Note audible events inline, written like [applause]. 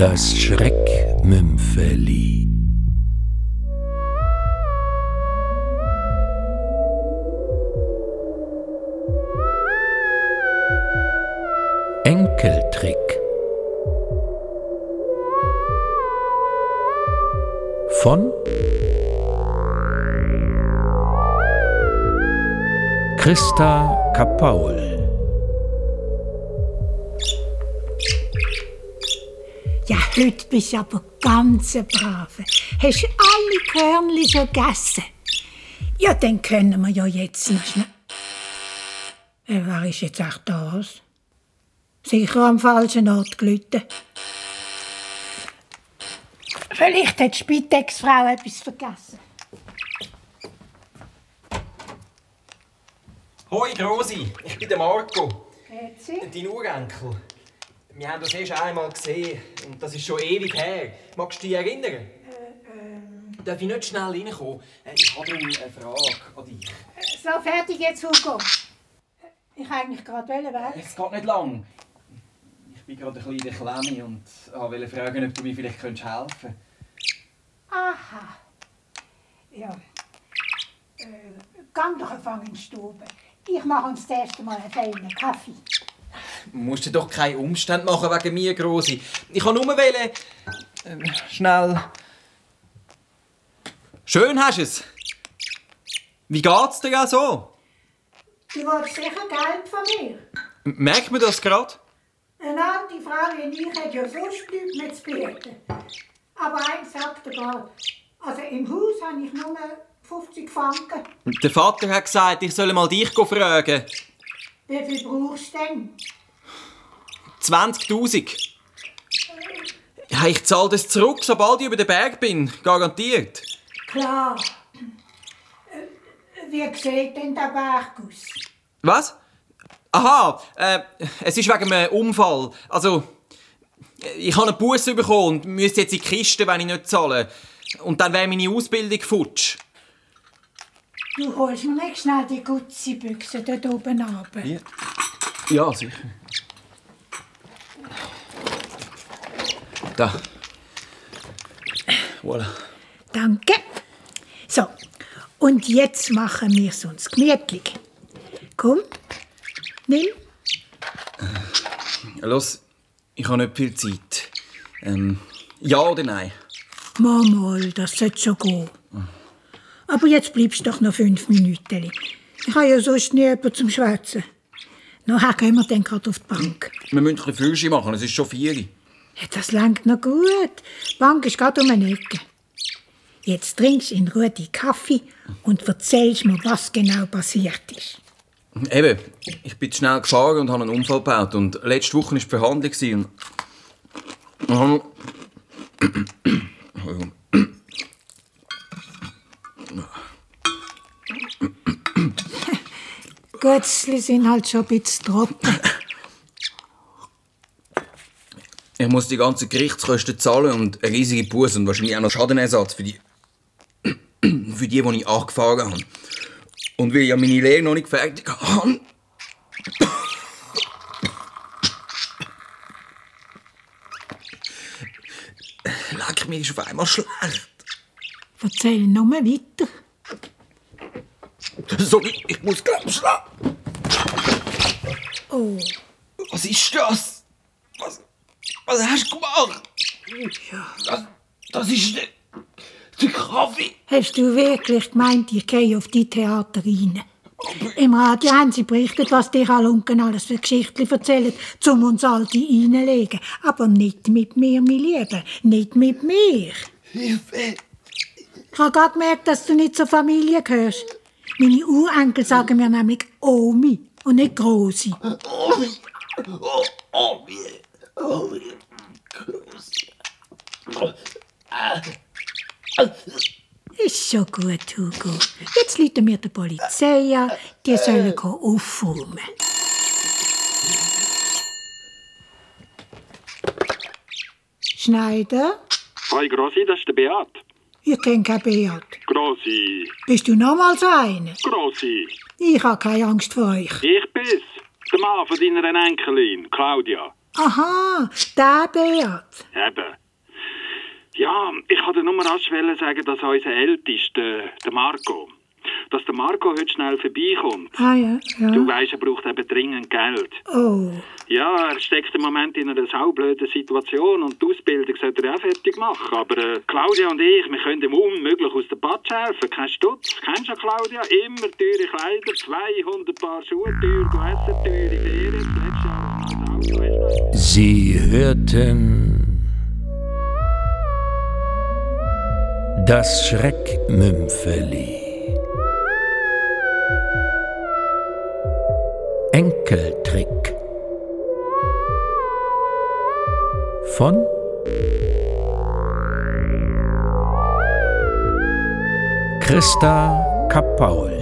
Das Schreckmümpfeli. Enkeltrick. Von Christa Kapaul. Heute bist du aber ganz Brave. Hast alle Körnchen schon gegessen? Ja, dann können wir ja jetzt noch schnell... Äh, wer ist jetzt echt das? Sicher am falschen Ort gelitten. Vielleicht hat die Spitex-Frau etwas vergessen. Hoi Rosi, ich bin der Marco, Grüezi. dein Urenkel. Wir haben uns erst einmal gesehen und das ist schon ewig her. Magst du dich erinnern? Darf ich nicht schnell reinkommen? Äh, Ich habe eine Frage an dich. So, fertig jetzt, Hugo. Ich eigentlich gerade weil... Es geht nicht lang. Ich bin gerade ein bisschen in der Klemme und wollte fragen, ob du mir vielleicht helfen könntest. Aha. Ja. Äh, gang doch einfach in die Stube. Ich mache uns das erste Mal einen feinen Kaffee. Du musst dir doch keine Umstände machen wegen mir, Grosi. Ich kann nur wollen... Ähm, schnell... Schön hast du es. Wie geht's dir ja so? Du willst sicher Geld von mir. Merkt man das gerade? Eine alte Frau wie ich hat ja sonst nichts mehr zu bieten. Aber eins sagt er gar. Also im Haus habe ich nur 50 Franken. Der Vater hat gesagt, ich soll mal dich fragen. Wie viel brauchst du denn? 20.000. Ja, ich zahle das zurück, sobald ich über den Berg bin. Garantiert. Klar. Äh, Wie sieht denn der Berg aus? Was? Aha, äh, es ist wegen einem Unfall. Also, ich habe einen Bus bekommen und müsste jetzt in die Kiste, wenn ich nicht zahle. Und dann wäre meine Ausbildung futsch. Du holst mir nicht schnell die Gutzi-Büchse dort oben runter. Ja. Ja, sicher. Da. Voilà. Danke. So, und jetzt machen wir es uns gemütlich. Komm, nimm. Los, ich habe nicht viel Zeit. Ähm, ja oder nein? Mal, mal, das sollte schon gehen. Aber jetzt bleibst du doch noch fünf Minuten. Ich habe ja sonst nie jemanden zum Schwätzen. Nachher gehen wir dann gerade auf die Bank. Wir müssen ein bisschen Führerschein machen, es ist schon vier. Ja, das langt noch gut. Die Bank ist gerade um eine Ecke. Jetzt trinkst du in Ruhe die Kaffee und erzählst mir, was genau passiert ist. Eben, ich bin schnell gefahren und habe einen Unfall gebaut. Und letzte Woche war die gewesen Und. Entschuldigung. Gutzli sind halt schon ein bisschen trocken. Ich muss die ganzen Gerichtskosten zahlen und eine riesige Buße und wahrscheinlich auch noch Schadenersatz für die, [clears throat] für die, die ich angefahren habe. Und weil ich ja meine Lehre noch nicht fertig habe. [clears throat] Leck, mir ist auf einmal schlecht. Erzähl noch mal weiter. Sorry, ich muss glaub schlafen. Oh, Was ist das? Was, was hast du gemacht? Das, das ist der, der Kaffee. hast du wirklich gemeint, ich gehe auf die Theater rein? Im Radio haben sie berichtet, was die Halunken alles für Geschichten erzählen, um uns alte reinlegen. Aber nicht mit mir, mein Lieber. Nicht mit mir. Hilfe. Ich habe gerade gemerkt, dass du nicht zur Familie gehörst. Meine Urenkel sagen mir nämlich Omi und nicht Grosi. Oh, oh, Ist schon gut, Hugo. Jetzt läuten wir der Polizei an. Die sollen aufräumen. Schneider? Hi Grossi, das ist der Beat. Ich kenne keinen Beat. Grossi, Bist du nochmal so einer? Grossi, Ich habe keine Angst vor euch. ich bin's. Der Mann von deiner Enkelin, Claudia. Aha, der Beat. Eben. Ja, ich wollte nur rasch sagen, dass unser Ältester, der Marco, dass der Marco heute schnell vorbeikommt. Ah ja, Du ja. weißt, er braucht eben dringend Geld. Oh, Ja, er steckt im Moment in einer saublöden Situation und die Ausbildung sollte er auch fertig machen. Aber äh, Claudia und ich, wir können ihm unmöglich aus der Patsche helfen. Kein Stutz. Kennst du ja, Claudia? Immer teure Kleider, 200 Paar Schuhe teuer, du Essen teure Ferien, das letzte das Schreckmümpfeli. Enkeltrick von Christa Kapaul